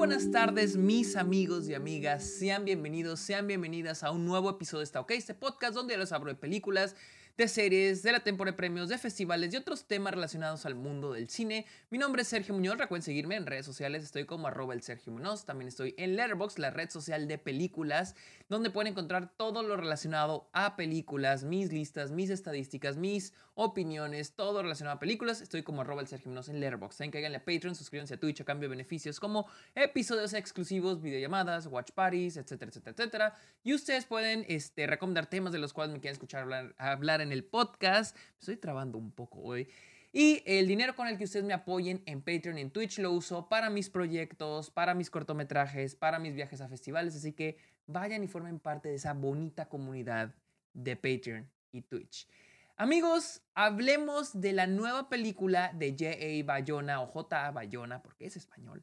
buenas tardes, mis amigos y amigas. Sean bienvenidos, sean bienvenidas a un nuevo episodio de Está OK, este podcast donde les hablo de películas, de series, de la temporada de premios, de festivales y otros temas relacionados al mundo del cine. Mi nombre es Sergio Muñoz, recuerden seguirme en redes sociales, estoy como arroba el Sergio Muñoz, también estoy en Letterboxd, la red social de películas, donde pueden encontrar todo lo relacionado a películas, mis listas, mis estadísticas, mis opiniones, todo relacionado a películas. Estoy como arroba el Sergio en Letterboxd. Saben que hagan a Patreon, suscríbanse a Twitch a cambio de beneficios como episodios exclusivos, videollamadas, watch parties, etcétera, etcétera, etcétera. Y ustedes pueden este, recomendar temas de los cuales me quieren escuchar hablar, en el podcast. Estoy trabando un poco hoy. Y el dinero con el que ustedes me apoyen en Patreon y en Twitch lo uso para mis proyectos, para mis cortometrajes, para mis viajes a festivales. Así que vayan y formen parte de esa bonita comunidad de Patreon y Twitch. Amigos, hablemos de la nueva película de J.A. Bayona o J.A. Bayona, porque es español.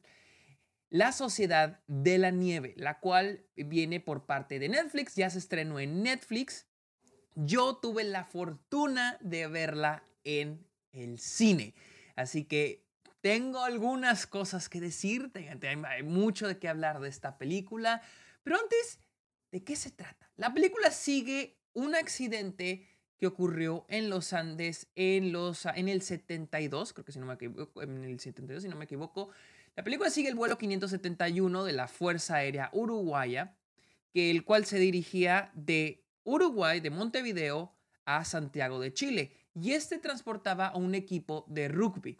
La Sociedad de la Nieve, la cual viene por parte de Netflix, ya se estrenó en Netflix. Yo tuve la fortuna de verla en el cine, así que tengo algunas cosas que decir, hay mucho de qué hablar de esta película, pero antes, ¿de qué se trata? La película sigue un accidente que ocurrió en los Andes en, los, en el 72, creo que si no me equivoco, en el 72, si no me equivoco, la película sigue el vuelo 571 de la Fuerza Aérea Uruguaya, que el cual se dirigía de Uruguay, de Montevideo, a Santiago de Chile, y este transportaba a un equipo de rugby.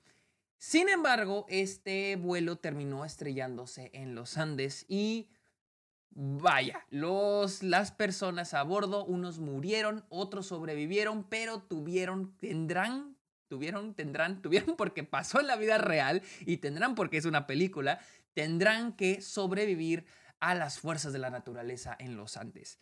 Sin embargo, este vuelo terminó estrellándose en los Andes y vaya, los, las personas a bordo, unos murieron, otros sobrevivieron, pero tuvieron, tendrán tuvieron, tendrán, tuvieron porque pasó en la vida real y tendrán porque es una película, tendrán que sobrevivir a las fuerzas de la naturaleza en los Andes.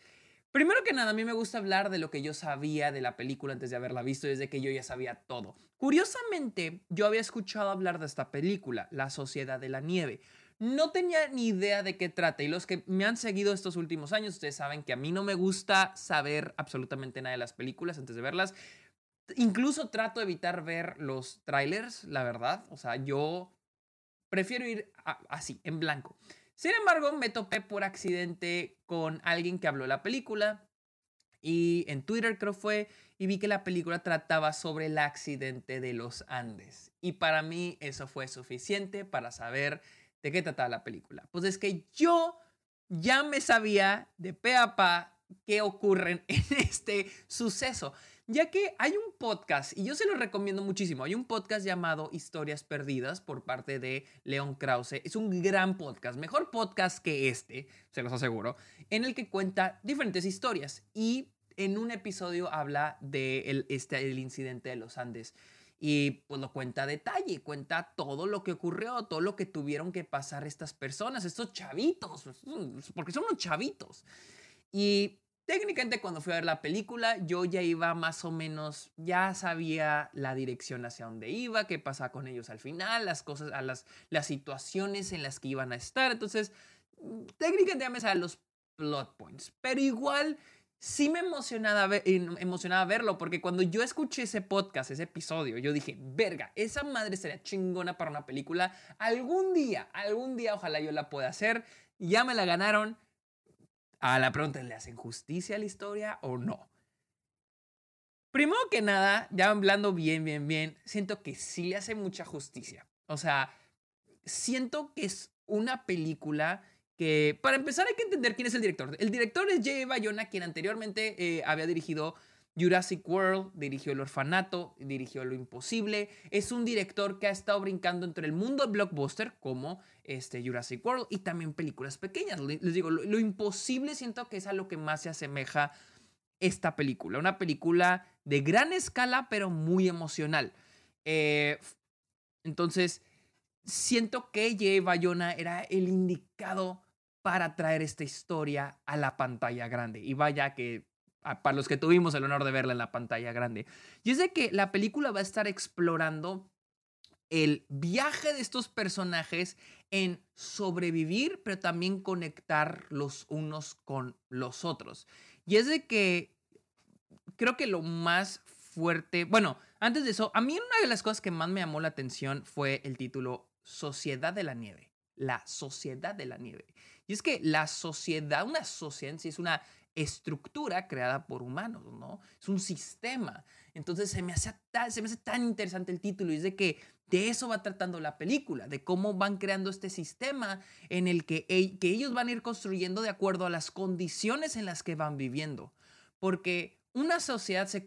Primero que nada, a mí me gusta hablar de lo que yo sabía de la película antes de haberla visto, desde que yo ya sabía todo. Curiosamente, yo había escuchado hablar de esta película, La Sociedad de la Nieve. No tenía ni idea de qué trata y los que me han seguido estos últimos años, ustedes saben que a mí no me gusta saber absolutamente nada de las películas antes de verlas. Incluso trato de evitar ver los trailers, la verdad. O sea, yo prefiero ir así, en blanco. Sin embargo, me topé por accidente con alguien que habló de la película. Y en Twitter creo fue, y vi que la película trataba sobre el accidente de los Andes. Y para mí eso fue suficiente para saber de qué trataba la película. Pues es que yo ya me sabía de pe a pa qué ocurren en este suceso ya que hay un podcast, y yo se lo recomiendo muchísimo, hay un podcast llamado Historias Perdidas por parte de Leon Krause. Es un gran podcast, mejor podcast que este, se los aseguro, en el que cuenta diferentes historias y en un episodio habla de este, el incidente de los Andes. Y pues lo cuenta a detalle, cuenta todo lo que ocurrió, todo lo que tuvieron que pasar estas personas, estos chavitos, porque son unos chavitos. Y Técnicamente cuando fui a ver la película yo ya iba más o menos, ya sabía la dirección hacia dónde iba, qué pasaba con ellos al final, las cosas, las, las situaciones en las que iban a estar. Entonces, técnicamente ya me sabía los plot points, pero igual sí me emocionaba, emocionaba verlo porque cuando yo escuché ese podcast, ese episodio, yo dije, verga, esa madre sería chingona para una película. Algún día, algún día ojalá yo la pueda hacer. Ya me la ganaron a la pregunta, ¿le hacen justicia a la historia o no? Primero que nada, ya hablando bien, bien, bien, siento que sí le hace mucha justicia. O sea, siento que es una película que, para empezar, hay que entender quién es el director. El director es J. Bayona, quien anteriormente eh, había dirigido Jurassic World, dirigió El Orfanato, dirigió Lo Imposible. Es un director que ha estado brincando entre el mundo blockbuster, como este, Jurassic World, y también películas pequeñas. Les digo, lo, Imposible siento que es a lo que más se asemeja esta película. Una película de gran escala, pero muy emocional. Eh, entonces, siento que J. Bayona era el indicado para traer esta historia a la pantalla grande. Y vaya que para los que tuvimos el honor de verla en la pantalla grande. Y es de que la película va a estar explorando el viaje de estos personajes en sobrevivir, pero también conectar los unos con los otros. Y es de que creo que lo más fuerte, bueno, antes de eso, a mí una de las cosas que más me llamó la atención fue el título Sociedad de la Nieve. la sociedad de la nieve. Y es que la sociedad, una sociedad en sí es una estructura creada por humanos, ¿no? Es un sistema. Entonces se me hace tan, se me hace tan interesante el título y es de que de eso va tratando la película, de cómo van creando este sistema en el que, que ellos van a ir construyendo de acuerdo a las condiciones en las que van viviendo. Porque una sociedad se,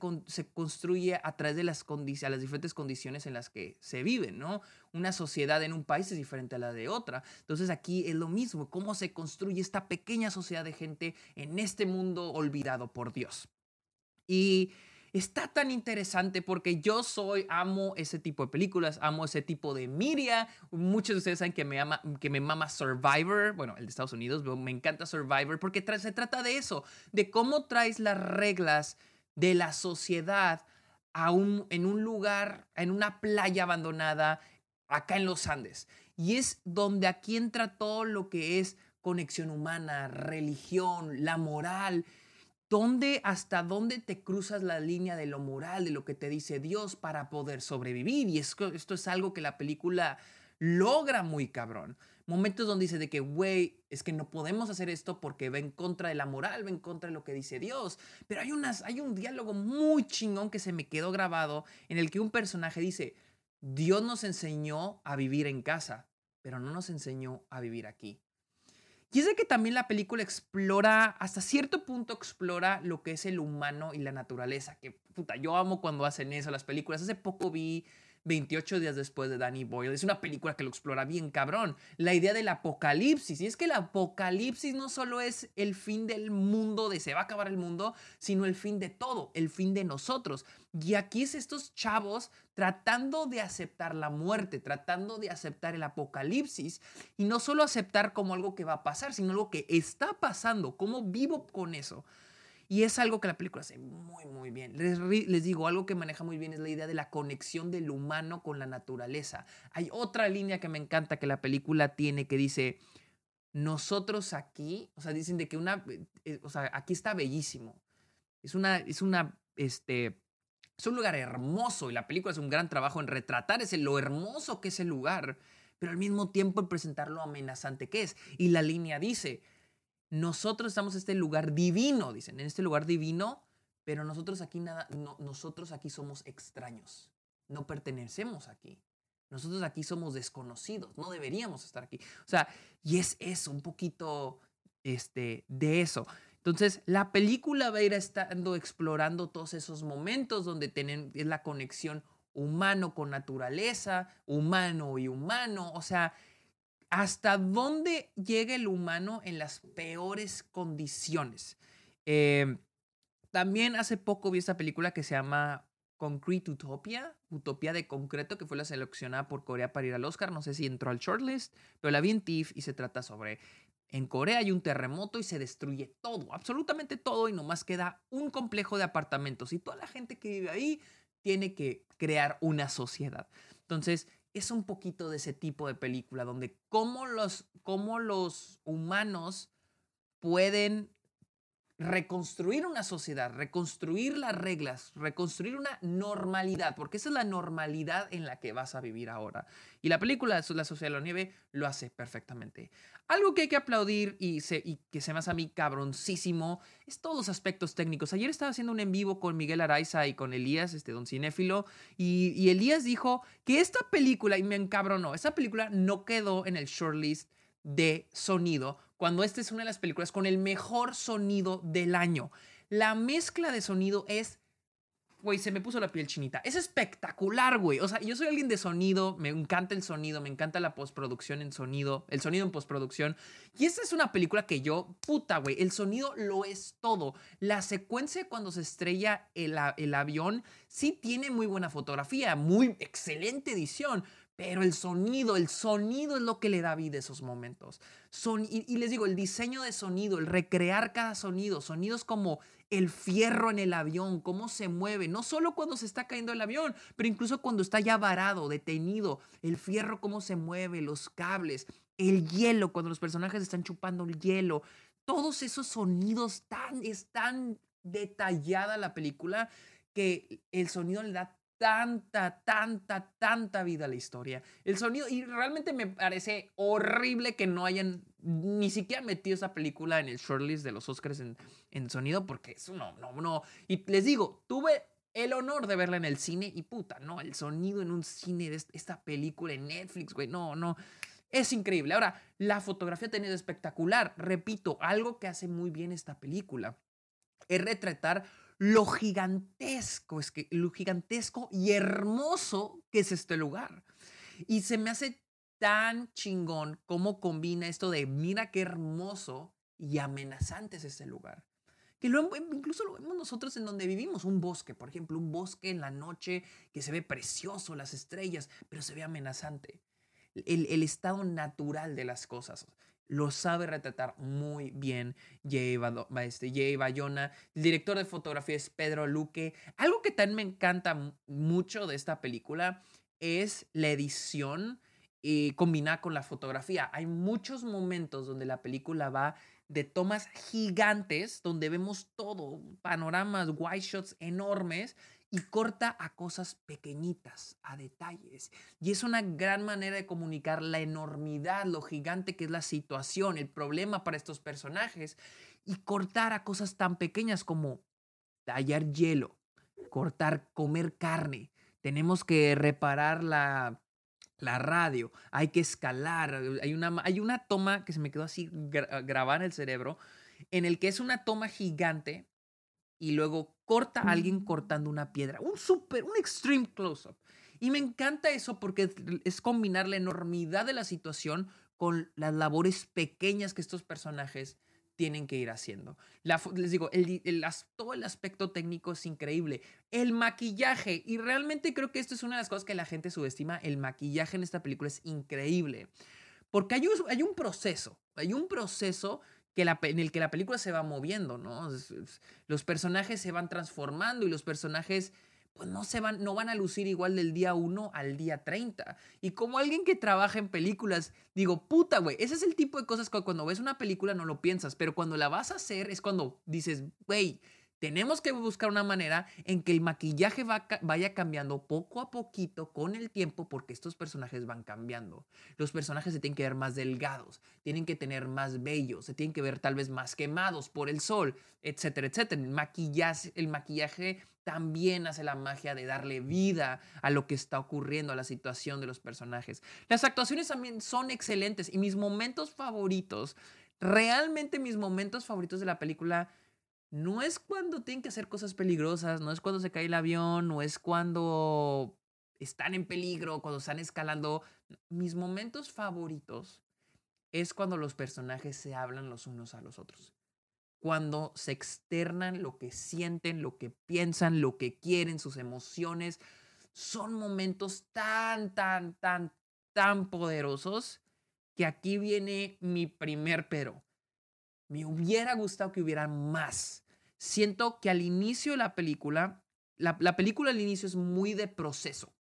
construye a través de las, las diferentes condiciones en las que se viven, ¿no? Una sociedad en un país es diferente a la de otra. Entonces aquí es lo mismo, cómo se construye esta pequeña sociedad de gente en este mundo olvidado por Dios. Y está tan interesante porque yo soy, amo ese tipo de películas, amo ese tipo de media. Muchos de ustedes saben que me, ama, que me mama Survivor, bueno, el de Estados Unidos, me encanta Survivor porque se trata de eso, de cómo traes las reglas de la sociedad a en un lugar, en una playa abandonada, acá en los Andes. Y es donde aquí entra todo lo que es conexión humana, religión, la moral, ¿Dónde, hasta dónde te cruzas la línea de lo moral, de lo que te dice Dios para poder sobrevivir? Y esto, es algo que la película logra muy cabrón. Momentos donde dice de que, güey, es que no podemos hacer esto porque va en contra de la moral, va en contra de lo que dice Dios. Pero hay, unas, hay un diálogo muy chingón que se me quedó grabado en el que un personaje dice, Dios nos enseñó a vivir en casa, pero no nos enseñó a vivir aquí. Y es de que también la película explora, hasta cierto punto explora lo que es el humano y la naturaleza, que puta, yo amo cuando hacen eso las películas. Hace poco vi 28 días después de Danny Boyle. Es una película que lo explora bien cabrón. La idea del apocalipsis. Y es que el apocalipsis no solo es el fin del mundo, de se va a acabar el mundo, sino el fin de todo, el fin de nosotros. Y aquí es estos chavos tratando de aceptar la muerte, tratando de aceptar el apocalipsis. Y no solo aceptar como algo que va a pasar, sino algo que está pasando. ¿Cómo vivo con eso? Y es algo que la película hace muy, muy bien. Les, digo, algo que maneja muy bien es la idea de la conexión del humano con la naturaleza. Hay otra línea que me encanta que la película tiene que dice, nosotros aquí, o sea, dicen de que una, eh, o sea, aquí está bellísimo. Es una, es una, este, es un lugar hermoso y la película es un gran trabajo en retratar ese, lo hermoso que es el lugar, pero al mismo tiempo en presentar lo amenazante que es. Y la línea dice, nosotros estamos en este lugar divino, dicen, en este lugar divino, pero nosotros aquí nada, nosotros aquí somos extraños, no pertenecemos aquí. Nosotros aquí somos desconocidos, no deberíamos estar aquí. O sea, y es eso, un poquito este, de eso. Entonces, la película va a ir estando explorando todos esos momentos donde tienen, es la conexión humano con naturaleza, humano y humano. O sea, hasta dónde llega el humano en las peores condiciones. Eh, también hace poco vi esta película que se llama Concrete Utopia, Utopía de Concreto, que fue la seleccionada por Corea para ir al Oscar. No sé si entró al shortlist, pero la vi en TIFF y se trata sobre en Corea hay un terremoto y se destruye todo, absolutamente todo, y nomás queda un complejo de apartamentos. Y toda la gente que vive ahí tiene que crear una sociedad. Entonces, es un poquito de ese tipo de película, donde cómo los, cómo los humanos pueden reconstruir una sociedad, reconstruir las reglas, reconstruir una normalidad, porque esa es la normalidad en la que vas a vivir ahora. Y la película La Sociedad de la Nieve lo hace perfectamente. Algo que hay que aplaudir y, que se me hace a mí cabroncísimo es todos los aspectos técnicos. Ayer estaba haciendo un en vivo con Miguel Araiza y con Elías, este don cinéfilo, y, Elías dijo que esta película, y me encabronó, esta película no quedó en el shortlist de sonido, cuando esta es una de las películas con el mejor sonido del año. La mezcla de sonido es güey, se me puso la piel chinita. Es espectacular, güey. O sea, yo soy alguien de sonido, me encanta el sonido, me encanta la postproducción en sonido, el sonido en postproducción. Y esta es una película que yo, puta, güey, el sonido lo es todo. La secuencia cuando se estrella el, el avión sí tiene muy buena fotografía, muy excelente edición, pero el sonido, el sonido es lo que le da vida a esos momentos. Son, y, les digo, el diseño de sonido, el recrear cada sonido, sonidos como el fierro en el avión, cómo se mueve, no solo cuando se está cayendo el avión, pero incluso cuando está ya varado, detenido, el fierro cómo se mueve, los cables, el hielo, cuando los personajes están chupando el hielo, todos esos sonidos tan, es tan detallada la película que el sonido le da tanta, tanta, tanta vida a la historia. El sonido, y realmente me parece horrible que no hayan ni siquiera metido esa película en el shortlist de los Oscars en, en sonido, porque eso no, no, no. Y les digo, tuve el honor de verla en el cine y puta, no, el sonido en un cine de esta película en Netflix, güey, no, no. Es increíble. Ahora, la fotografía tenido espectacular. Repito, algo que hace muy bien esta película es retratar lo gigantesco, es que lo gigantesco y hermoso que es este lugar. Y se me hace tan chingón cómo combina esto de mira qué hermoso y amenazante es este lugar. Que incluso lo vemos nosotros en donde vivimos, un bosque, por ejemplo, un bosque en la noche que se ve precioso, las estrellas, pero se ve amenazante. El estado natural de las cosas lo sabe retratar muy bien Jay, este, Bayona. El director de fotografía es Pedro Luque. Algo que también me encanta mucho de esta película es la edición y combinada con la fotografía. Hay muchos momentos donde la película va de tomas gigantes, donde vemos todo, panoramas, white shots enormes, y corta a cosas pequeñitas, a detalles. Y es una gran manera de comunicar la enormidad, lo gigante que es la situación, el problema para estos personajes, y cortar a cosas tan pequeñas como tallar hielo, cortar, comer carne. Tenemos que reparar la, la radio, hay que escalar. Hay una, hay una toma que se me quedó así grabada en el cerebro, en el que es una toma gigante y luego corta a alguien cortando una piedra. Un super, un extreme close-up. Y me encanta eso porque es combinar la enormidad de la situación con las labores pequeñas que estos personajes tienen que ir haciendo. les digo, el, todo el aspecto técnico es increíble. El maquillaje, y realmente creo que esto es una de las cosas que la gente subestima, el maquillaje en esta película es increíble. Porque hay hay un proceso, hay un proceso que la, en el que la película se va moviendo, ¿no? Los personajes se van transformando y los personajes pues no se van, no van a lucir igual del día 1 al día 30. Y como alguien que trabaja en películas, digo, puta, güey, ese es el tipo de cosas que cuando ves una película no lo piensas, pero cuando la vas a hacer es cuando dices, güey, tenemos que buscar una manera en que el maquillaje vaya cambiando poco a poquito con el tiempo porque estos personajes van cambiando. Los personajes se tienen que ver más delgados, tienen que tener más bellos, se tienen que ver tal vez más quemados por el sol, etcétera, etcétera. El maquillaje, el maquillaje también hace la magia de darle vida a lo que está ocurriendo, a la situación de los personajes. Las actuaciones también son excelentes y mis momentos favoritos, realmente mis momentos favoritos de la película no es cuando tienen que hacer cosas peligrosas, no es cuando se cae el avión, no es cuando están en peligro, cuando están escalando. Mis momentos favoritos es cuando los personajes se hablan los unos a los otros. Cuando se externan lo que sienten, lo que piensan, lo que quieren, sus emociones. Son momentos tan, tan, tan, tan poderosos que aquí viene mi primer pero. Me hubiera gustado que hubiera más. Siento que al inicio de la película, la, película al inicio es muy de proceso.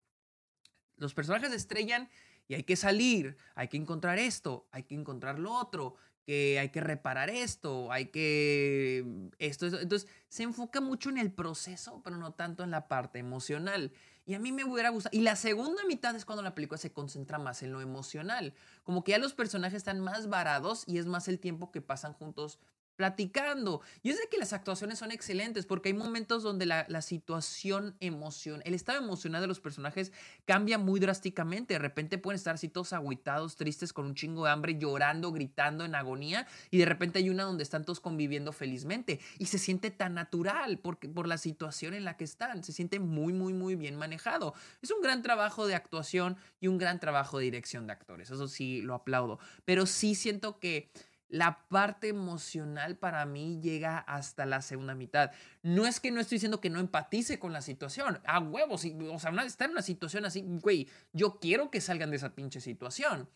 Los personajes estrellan y hay que salir, hay que encontrar esto, hay que encontrar lo otro, que hay que reparar esto, hay que esto, esto. Entonces se enfoca mucho en el proceso, pero no tanto en la parte emocional. Y a mí me hubiera gustado. Y la segunda mitad es cuando la película se concentra más en lo emocional. Como que ya los personajes están más varados y es más el tiempo que pasan juntos platicando. Y es de que las actuaciones son excelentes porque hay momentos donde la, situación emoción, el estado emocional de los personajes cambia muy drásticamente. De repente pueden estar así todos agüitados, tristes, con un chingo de hambre, llorando, gritando en agonía. Y de repente hay una donde están todos conviviendo felizmente. Y se siente tan natural porque, por la situación en la que están. Se siente muy, muy, muy bien manejado. Es un gran trabajo de actuación y un gran trabajo de dirección de actores. Eso sí, lo aplaudo. Pero sí siento que la parte emocional para mí llega hasta la segunda mitad. No es que no estoy diciendo que no empatice con la situación. A huevos, o sea, está en una situación así, güey, yo quiero que salgan de esa pinche situación.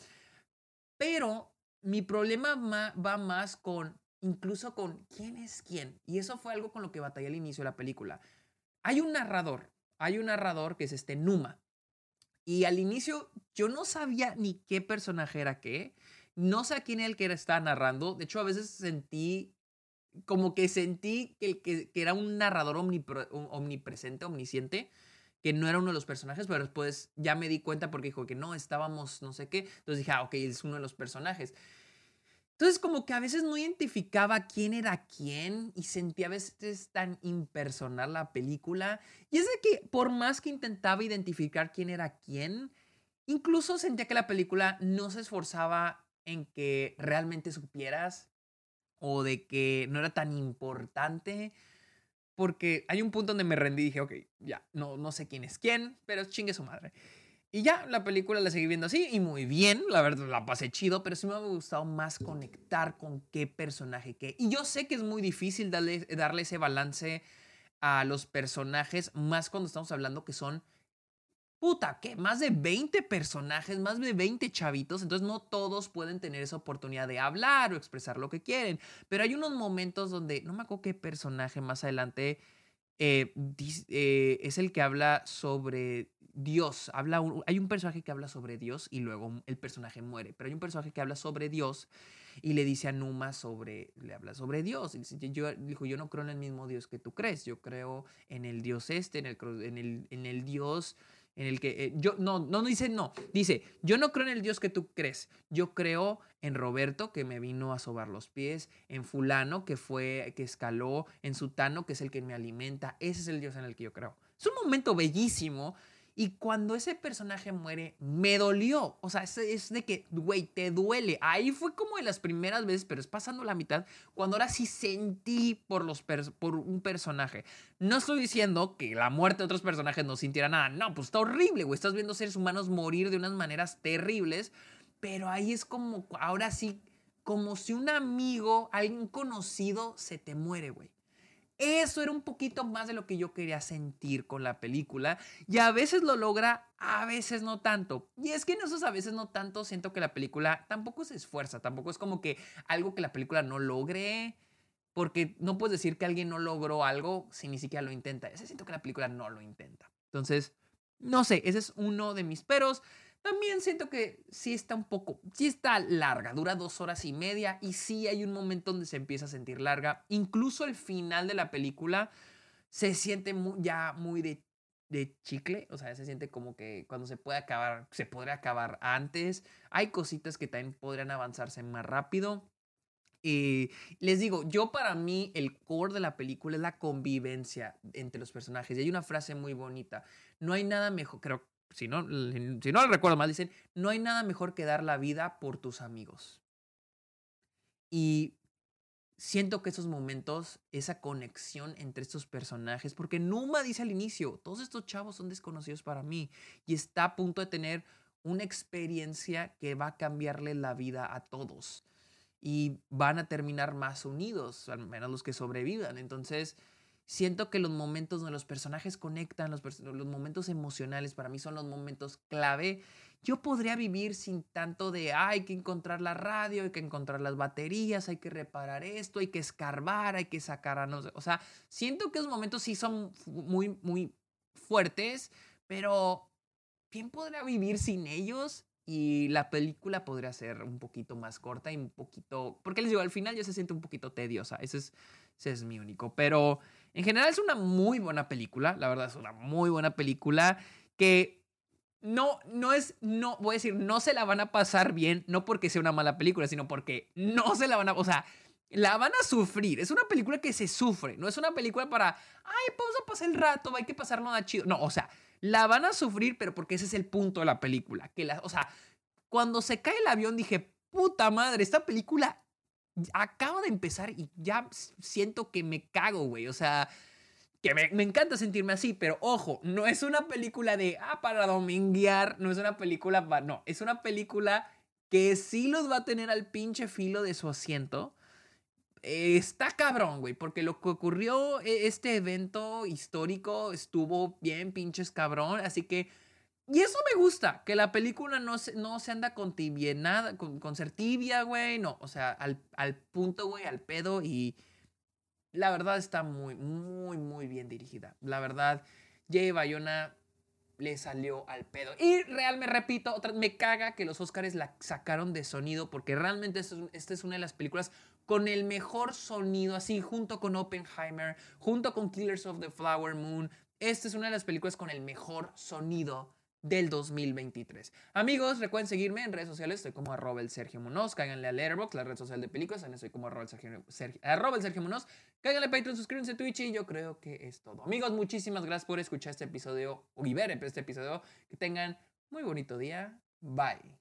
Pero mi problema va más con, incluso con quién es quién. Y eso fue algo con lo que batallé al inicio de la película. Hay un narrador, hay un narrador que es este Numa. Y al inicio yo no sabía ni qué personaje era qué. No sé a quién era el que estaba narrando. De hecho, a veces sentí, como que sentí que, el que, era un narrador omnipresente, omnisciente, que no era uno de los personajes, pero después ya me di cuenta porque dijo que no, estábamos no sé qué. Entonces dije, ah, ok, es uno de los personajes. Entonces como que a veces no identificaba quién era quién y sentía a veces tan impersonal la película. Y es de que por más que intentaba identificar quién era quién, incluso sentía que la película no se esforzaba en que realmente supieras o de que no era tan importante. Porque hay un punto donde me rendí y dije, ok, ya, no, no sé quién es quién, pero chingue su madre. Y ya, la película la seguí viendo así y muy bien, la verdad la pasé chido, pero sí me ha gustado más conectar con qué personaje qué. Y yo sé que es muy difícil darle, darle ese balance a los personajes, más cuando estamos hablando que son, puta, ¿qué? Más de 20 personajes, más de 20 chavitos, entonces no todos pueden tener esa oportunidad de hablar o expresar lo que quieren. Pero hay unos momentos donde, no me acuerdo qué personaje más adelante eh, eh, es el que habla sobre Dios. Habla hay un personaje que habla sobre Dios y luego el personaje muere. Pero hay un personaje que habla sobre Dios y le dice a Numa sobre, le habla sobre Dios. yo, dijo, yo no creo en el mismo Dios que tú crees. Yo creo en el Dios este, en el, en el, en el Dios en el que eh, yo no, no dice no, dice, yo no creo en el Dios que tú crees, yo creo en Roberto que me vino a sobar los pies, en fulano que fue que escaló, en Sutano que es el que me alimenta, ese es el Dios en el que yo creo. Es un momento bellísimo y cuando ese personaje muere, me dolió. O sea, es, de que, güey, te duele. Ahí fue como de las primeras veces, pero es pasando la mitad, cuando ahora sí sentí por, los por un personaje. No estoy diciendo que la muerte de otros personajes no sintiera nada. No, pues está horrible, güey. Estás viendo seres humanos morir de unas maneras terribles. Pero ahí es como, ahora sí, como si un amigo, alguien conocido, se te muere, güey. Eso era un poquito más de lo que yo quería sentir con la película y a veces lo logra, a veces no tanto. Y es que en esos a veces no tanto siento que la película tampoco se esfuerza, tampoco es como que algo que la película no logre, porque no puedes decir que alguien no logró algo si ni siquiera lo intenta. Ese siento que la película no lo intenta. Entonces, no sé, ese es uno de mis peros. También siento que sí está un poco, sí está larga, dura dos horas y media y sí hay un momento donde se empieza a sentir larga. Incluso el final de la película se siente ya muy de, de chicle, o sea, se siente como que cuando se puede acabar, se podría acabar antes. Hay cositas que también podrían avanzarse más rápido. Y les digo, yo para mí el core de la película es la convivencia entre los personajes. Y hay una frase muy bonita. No hay nada mejor, creo, si no, si no recuerdo mal, dicen, no hay nada mejor que dar la vida por tus amigos. Y siento que esos momentos, esa conexión entre estos personajes, porque Numa dice al inicio, todos estos chavos son desconocidos para mí y está a punto de tener una experiencia que va a cambiarle la vida a todos y van a terminar más unidos, al menos los que sobrevivan. Entonces, Siento que los momentos donde los personajes conectan, los, los momentos emocionales para mí son los momentos clave. Yo podría vivir sin tanto de hay que encontrar la radio, hay que encontrar las baterías, hay que reparar esto, hay que escarbar, hay que sacar a no sé. O sea, siento que esos momentos sí son muy, muy fuertes, pero ¿quién podría vivir sin ellos? Y la película podría ser un poquito más corta y un poquito. Porque les digo, al final ya se siente un poquito tediosa. Ese es, ese es mi único. Pero en general es una muy buena película, la verdad es una muy buena película que no, no es, no, voy a decir, no se la van a pasar bien, no porque sea una mala película, sino porque no se la van a, o sea, la van a sufrir. Es una película que se sufre, no es una película para, ay, vamos a pasar el rato, hay que pasar nada chido. No, o sea, la van a sufrir, pero porque ese es el punto de la película. Que la, o sea, cuando se cae el avión dije, puta madre, esta película acabo de empezar y ya siento que me cago, güey. O sea, que me, me, encanta sentirme así, pero ojo, no es una película de, ah, para dominguear, no es una película para, no, es una película que sí los va a tener al pinche filo de su asiento. Está cabrón, güey, porque lo que ocurrió, e, este evento histórico estuvo bien pinches cabrón, así que y eso me gusta, que la película no se, no se anda con nada con, con ser tibia, güey, no, o sea, al, al punto, güey, al pedo y la verdad está muy, muy, muy bien dirigida. La verdad, Jay Bayona le salió al pedo. Y real, me repito, otra, me caga que los Oscars la sacaron de sonido porque realmente esta es una de las películas con el mejor sonido, así, junto con Oppenheimer, junto con Killers of the Flower Moon, esta es una de las películas con el mejor sonido del 2023. Amigos, recuerden seguirme en redes sociales, estoy como arroba el Sergio Munoz, cáiganle a Letterboxd, la red social de películas, en estoy como arroba el Sergio, arroba el Sergio Munoz, cáiganle a Patreon, suscríbanse a Twitch y yo creo que es todo. Amigos, muchísimas gracias por escuchar este episodio y ver este episodio, que tengan muy bonito día, bye.